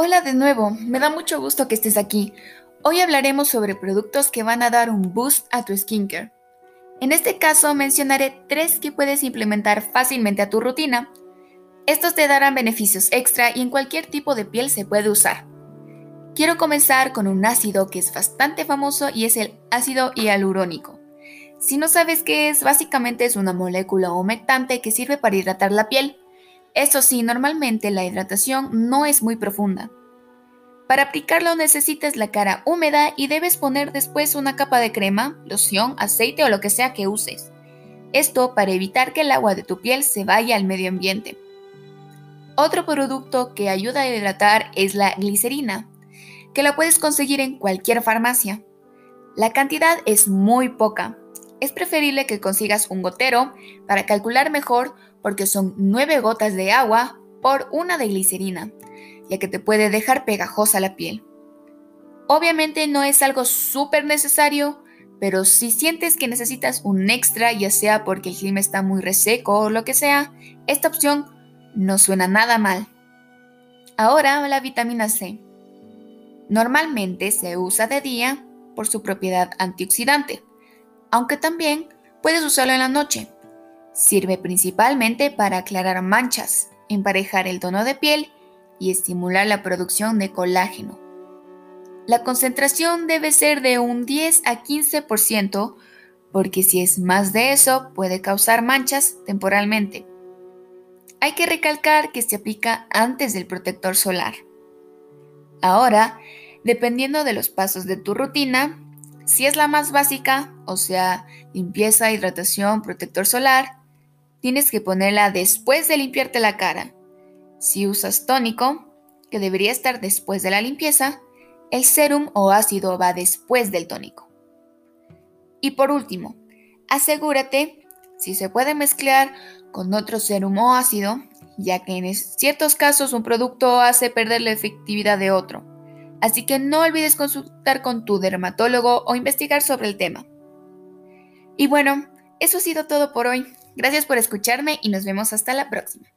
Hola de nuevo, me da mucho gusto que estés aquí. Hoy hablaremos sobre productos que van a dar un boost a tu skincare. En este caso mencionaré tres que puedes implementar fácilmente a tu rutina. Estos te darán beneficios extra y en cualquier tipo de piel se puede usar. Quiero comenzar con un ácido que es bastante famoso y es el ácido hialurónico. Si no sabes qué es, básicamente es una molécula humectante que sirve para hidratar la piel. Eso sí, normalmente la hidratación no es muy profunda. Para aplicarlo necesitas la cara húmeda y debes poner después una capa de crema, loción, aceite o lo que sea que uses. Esto para evitar que el agua de tu piel se vaya al medio ambiente. Otro producto que ayuda a hidratar es la glicerina, que la puedes conseguir en cualquier farmacia. La cantidad es muy poca. Es preferible que consigas un gotero para calcular mejor porque son 9 gotas de agua por una de glicerina, ya que te puede dejar pegajosa la piel. Obviamente no es algo súper necesario, pero si sientes que necesitas un extra, ya sea porque el clima está muy reseco o lo que sea, esta opción no suena nada mal. Ahora la vitamina C. Normalmente se usa de día por su propiedad antioxidante, aunque también puedes usarlo en la noche Sirve principalmente para aclarar manchas, emparejar el tono de piel y estimular la producción de colágeno. La concentración debe ser de un 10 a 15% porque si es más de eso puede causar manchas temporalmente. Hay que recalcar que se aplica antes del protector solar. Ahora, dependiendo de los pasos de tu rutina, si es la más básica, o sea, limpieza, hidratación, protector solar, tienes que ponerla después de limpiarte la cara. Si usas tónico, que debería estar después de la limpieza, el serum o ácido va después del tónico. Y por último, asegúrate si se puede mezclar con otro serum o ácido, ya que en ciertos casos un producto hace perder la efectividad de otro. Así que no olvides consultar con tu dermatólogo o investigar sobre el tema. Y bueno, eso ha sido todo por hoy. Gracias por escucharme y nos vemos hasta la próxima.